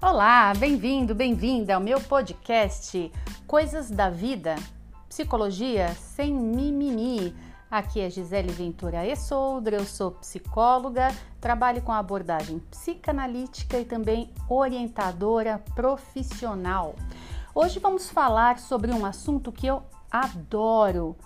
Olá, bem-vindo, bem-vinda ao meu podcast Coisas da Vida, Psicologia sem mimimi. Aqui é Gisele Ventura Essoldra, eu sou psicóloga, trabalho com abordagem psicanalítica e também orientadora profissional. Hoje vamos falar sobre um assunto que eu adoro,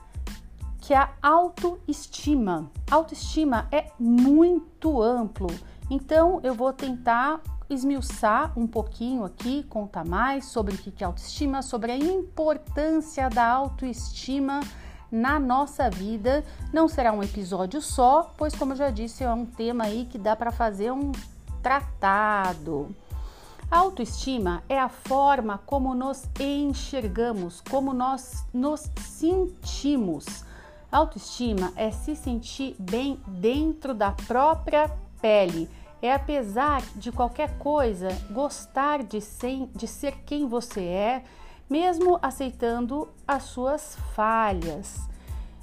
que é a autoestima. Autoestima é muito amplo, então eu vou tentar esmiuçar um pouquinho aqui, contar mais sobre o que é autoestima, sobre a importância da autoestima na nossa vida. Não será um episódio só, pois como eu já disse, é um tema aí que dá para fazer um tratado. A autoestima é a forma como nos enxergamos, como nós nos sentimos. Autoestima é se sentir bem dentro da própria pele é apesar de qualquer coisa gostar de ser, de ser quem você é, mesmo aceitando as suas falhas.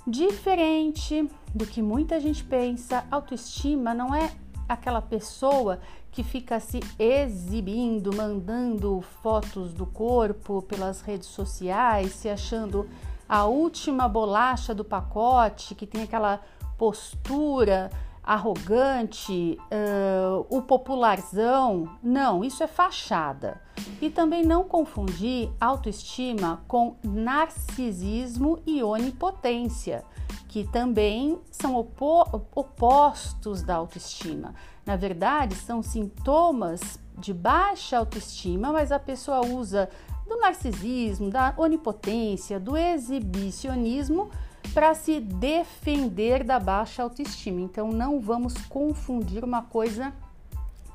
Diferente do que muita gente pensa, autoestima não é aquela pessoa que fica se exibindo, mandando fotos do corpo pelas redes sociais, se achando a última bolacha do pacote, que tem aquela postura arrogante, uh, o popularzão. Não, isso é fachada. E também não confundir autoestima com narcisismo e onipotência, que também são opo opostos da autoestima. Na verdade, são sintomas de baixa autoestima, mas a pessoa usa do narcisismo, da onipotência, do exibicionismo para se defender da baixa autoestima. Então não vamos confundir uma coisa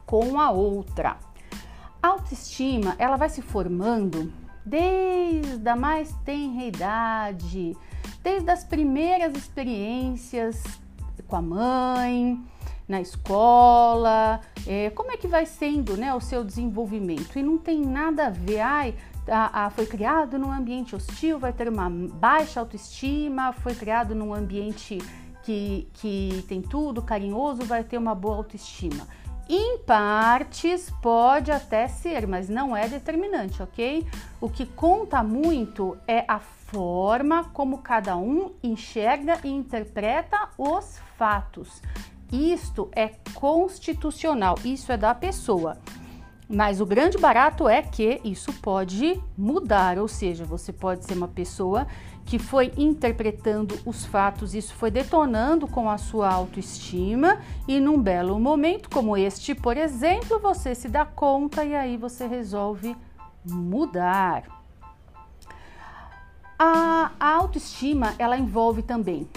com a outra. A autoestima, ela vai se formando desde a mais tenra idade, desde as primeiras experiências com a mãe, na escola, é, como é que vai sendo né, o seu desenvolvimento. E não tem nada a ver, ai, a, a, foi criado num ambiente hostil, vai ter uma baixa autoestima, foi criado num ambiente que, que tem tudo carinhoso, vai ter uma boa autoestima. Em partes pode até ser, mas não é determinante, ok? O que conta muito é a forma como cada um enxerga e interpreta os fatos. Isto é constitucional, isso é da pessoa. Mas o grande barato é que isso pode mudar, ou seja, você pode ser uma pessoa que foi interpretando os fatos, isso foi detonando com a sua autoestima e num belo momento como este, por exemplo, você se dá conta e aí você resolve mudar. A, autoestima, ela envolve também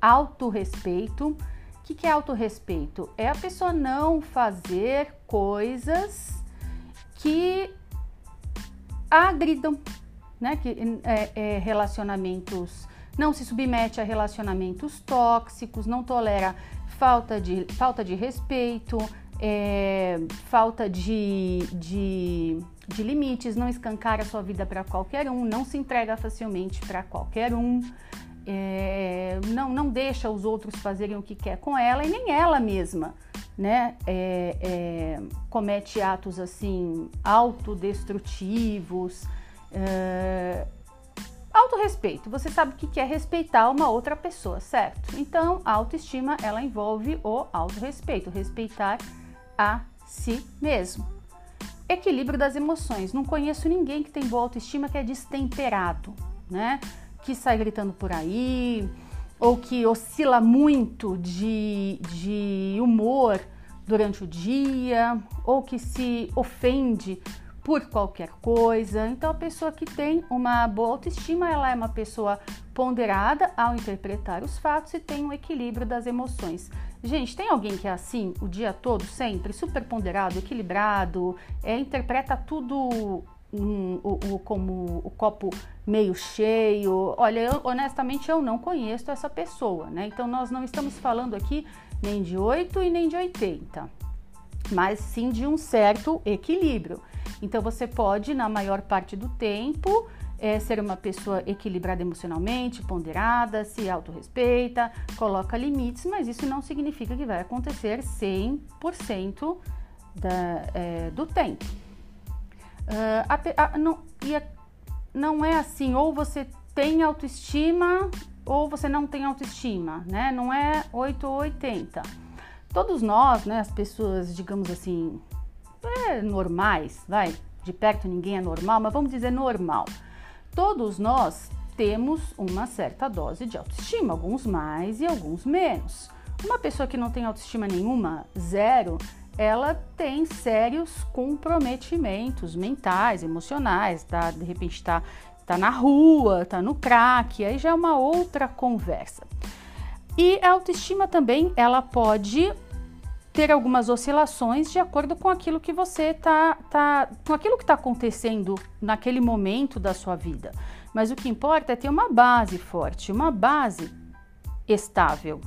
autorrespeito. O que, que é autorrespeito? É a pessoa não fazer coisas que agridam, né? Que é, é, relacionamentos não se submete a relacionamentos tóxicos, não tolera falta de, falta de respeito, é, falta de, de, de, limites, não escancara sua vida para qualquer um, não se entrega facilmente para qualquer um, é, não, não deixa os outros fazerem o que quer com ela e nem ela mesma né, é, é, comete atos assim autodestrutivos. É, autorrespeito, você sabe o que é respeitar uma outra pessoa, certo? Então, a autoestima ela envolve o autorrespeito, respeitar a si mesmo. Equilíbrio das emoções. Não conheço ninguém que tem boa autoestima que é destemperado, né? Que sai gritando por aí, ou que oscila muito de, de humor durante o dia, ou que se ofende por qualquer coisa. Então, a pessoa que tem uma boa autoestima, ela é uma pessoa ponderada ao interpretar os fatos e tem um equilíbrio das emoções. Gente, tem alguém que é assim o dia todo, sempre, super ponderado, equilibrado, é, interpreta tudo um, o, o, como o copo meio cheio. Olha, eu, honestamente eu não conheço essa pessoa, né? Então nós não estamos falando aqui nem de 8 e nem de 80, mas sim de um certo equilíbrio. Então você pode, na maior parte do tempo, é, ser uma pessoa equilibrada emocionalmente, ponderada, se autorrespeita, coloca limites, mas isso não significa que vai acontecer 100% da, é, do tempo Uh, a, a, não, e a, não é assim, ou você tem autoestima ou você não tem autoestima, né? Não é 8 ou 80. Todos nós, né, as pessoas, digamos assim, é, normais, vai, de perto ninguém é normal, mas vamos dizer normal. Todos nós temos uma certa dose de autoestima, alguns mais e alguns menos. Uma pessoa que não tem autoestima nenhuma, zero, ela tem sérios comprometimentos mentais, emocionais, tá? De repente está tá na rua, tá no crack, aí já é uma outra conversa. E a autoestima também, ela pode ter algumas oscilações de acordo com aquilo que você tá, tá com aquilo que está acontecendo naquele momento da sua vida. Mas o que importa é ter uma base forte, uma base estável.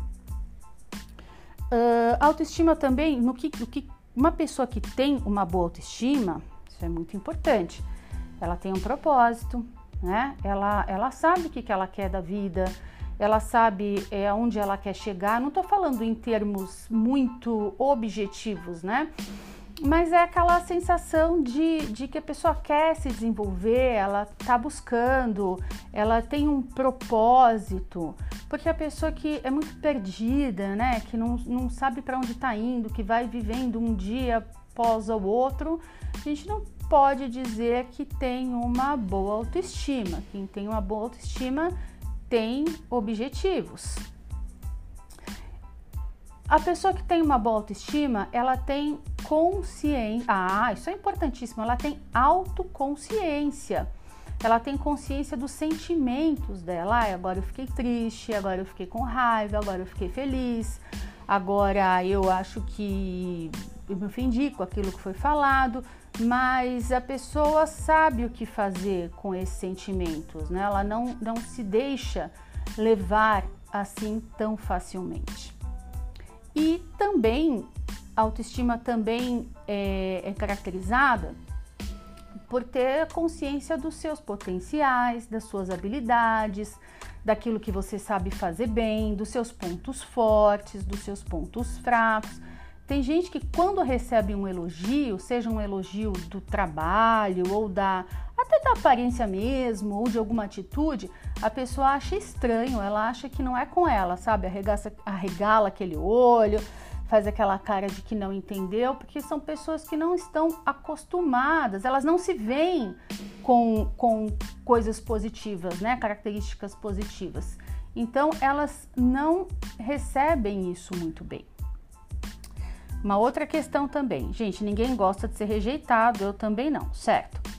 Uh, autoestima também, no que, no que uma pessoa que tem uma boa autoestima, isso é muito importante. Ela tem um propósito, né? Ela, ela sabe o que, que ela quer da vida, ela sabe é, aonde ela quer chegar. Não estou falando em termos muito objetivos, né? Mas é aquela sensação de, de que a pessoa quer se desenvolver, ela está buscando, ela tem um propósito. Porque a pessoa que é muito perdida, né? Que não, não sabe para onde está indo, que vai vivendo um dia após o outro, a gente não pode dizer que tem uma boa autoestima. Quem tem uma boa autoestima tem objetivos. A pessoa que tem uma boa autoestima, ela tem consciência. Ah, isso é importantíssimo. Ela tem autoconsciência. Ela tem consciência dos sentimentos dela. Ah, agora eu fiquei triste, agora eu fiquei com raiva, agora eu fiquei feliz, agora eu acho que eu me ofendi com aquilo que foi falado mas a pessoa sabe o que fazer com esses sentimentos, né? Ela não, não se deixa levar assim tão facilmente. E também a autoestima também é, é caracterizada por ter consciência dos seus potenciais, das suas habilidades, daquilo que você sabe fazer bem, dos seus pontos fortes, dos seus pontos fracos. Tem gente que quando recebe um elogio, seja um elogio do trabalho ou da até da aparência mesmo ou de alguma atitude, a pessoa acha estranho, ela acha que não é com ela, sabe? Arregaça, arregala aquele olho, faz aquela cara de que não entendeu, porque são pessoas que não estão acostumadas, elas não se veem com, com coisas positivas, né? Características positivas. Então elas não recebem isso muito bem. Uma outra questão também, gente, ninguém gosta de ser rejeitado, eu também não, certo?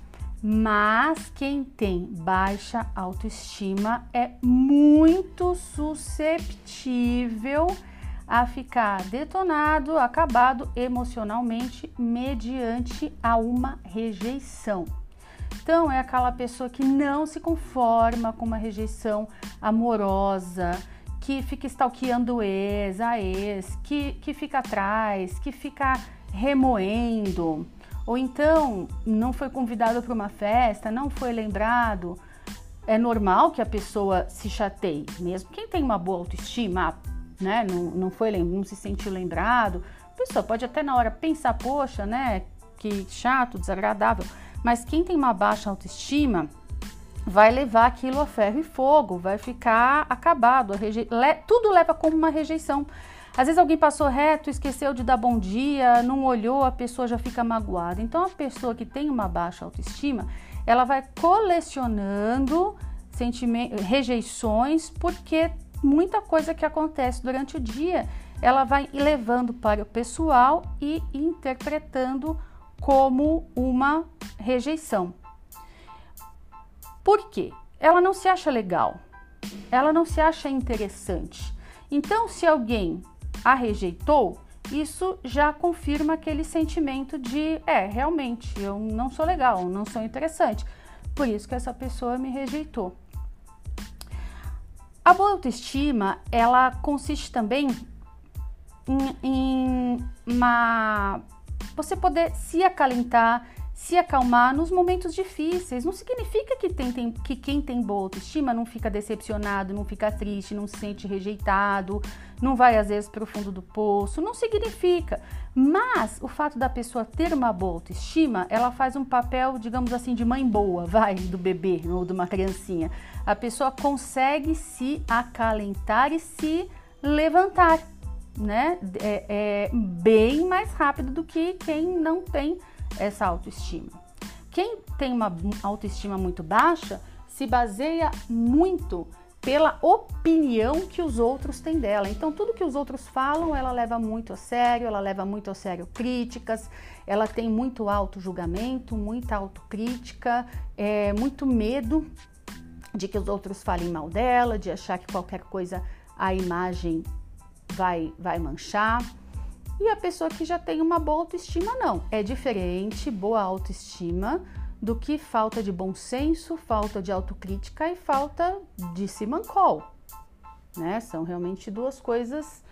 Mas quem tem baixa autoestima é muito susceptível a ficar detonado, acabado emocionalmente mediante a uma rejeição. Então é aquela pessoa que não se conforma com uma rejeição amorosa, que fica stalkeando ex, a ex, que, que fica atrás, que fica remoendo, ou então não foi convidado para uma festa, não foi lembrado. É normal que a pessoa se chateie, mesmo quem tem uma boa autoestima, né, não, não foi não se sentiu lembrado. A pessoa pode até na hora pensar, poxa, né, que chato, desagradável. Mas quem tem uma baixa autoestima, vai levar aquilo a ferro e fogo, vai ficar acabado. Reje... Le... Tudo leva como uma rejeição. Às vezes alguém passou reto, esqueceu de dar bom dia, não olhou, a pessoa já fica magoada. Então a pessoa que tem uma baixa autoestima, ela vai colecionando rejeições, porque muita coisa que acontece durante o dia, ela vai levando para o pessoal e interpretando como uma rejeição. Por quê? Ela não se acha legal, ela não se acha interessante. Então, se alguém a rejeitou, isso já confirma aquele sentimento de é, realmente, eu não sou legal, não sou interessante. Por isso que essa pessoa me rejeitou. A boa autoestima, ela consiste também em, em uma você poder se acalentar, se acalmar nos momentos difíceis. Não significa que, tem, tem, que quem tem boa autoestima não fica decepcionado, não fica triste, não se sente rejeitado, não vai às vezes para o fundo do poço. Não significa. Mas o fato da pessoa ter uma boa autoestima, ela faz um papel, digamos assim, de mãe boa, vai, do bebê ou de uma criancinha. A pessoa consegue se acalentar e se levantar, né? É, é bem mais rápido do que quem não tem essa autoestima. Quem tem uma autoestima muito baixa se baseia muito pela opinião que os outros têm dela. Então, tudo que os outros falam, ela leva muito a sério, ela leva muito a sério críticas, ela tem muito auto-julgamento, muita autocrítica, é, muito medo de que os outros falem mal dela, de achar que qualquer coisa a imagem vai, vai manchar. E a pessoa que já tem uma boa autoestima, não. É diferente boa autoestima do que falta de bom senso, falta de autocrítica e falta de simancol. Né? São realmente duas coisas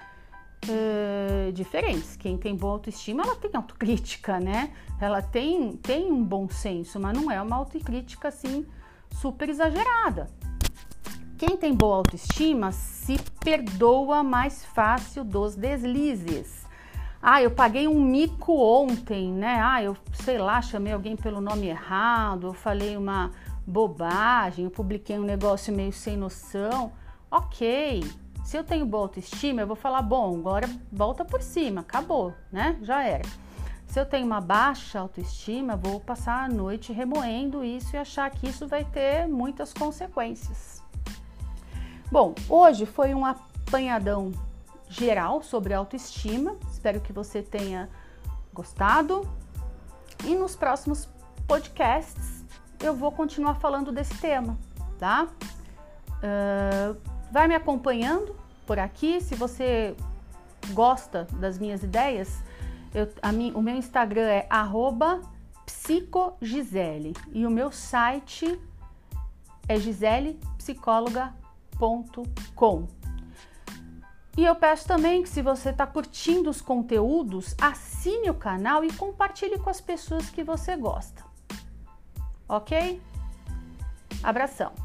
uh, diferentes. Quem tem boa autoestima, ela tem autocrítica, né? Ela tem, tem um bom senso, mas não é uma autocrítica assim super exagerada. Quem tem boa autoestima se perdoa mais fácil dos deslizes. Ah, eu paguei um mico ontem, né? Ah, eu sei lá, chamei alguém pelo nome errado, eu falei uma bobagem, eu publiquei um negócio meio sem noção. Ok, se eu tenho boa autoestima, eu vou falar, bom, agora volta por cima, acabou, né? Já era. Se eu tenho uma baixa autoestima, vou passar a noite remoendo isso e achar que isso vai ter muitas consequências. Bom, hoje foi um apanhadão geral sobre autoestima. Espero que você tenha gostado. E nos próximos podcasts eu vou continuar falando desse tema, tá? Uh, vai me acompanhando por aqui. Se você gosta das minhas ideias, eu, mim, o meu Instagram é psicogisele e o meu site é giselepsicóloga.com. E eu peço também que se você está curtindo os conteúdos, assine o canal e compartilhe com as pessoas que você gosta. Ok? Abração!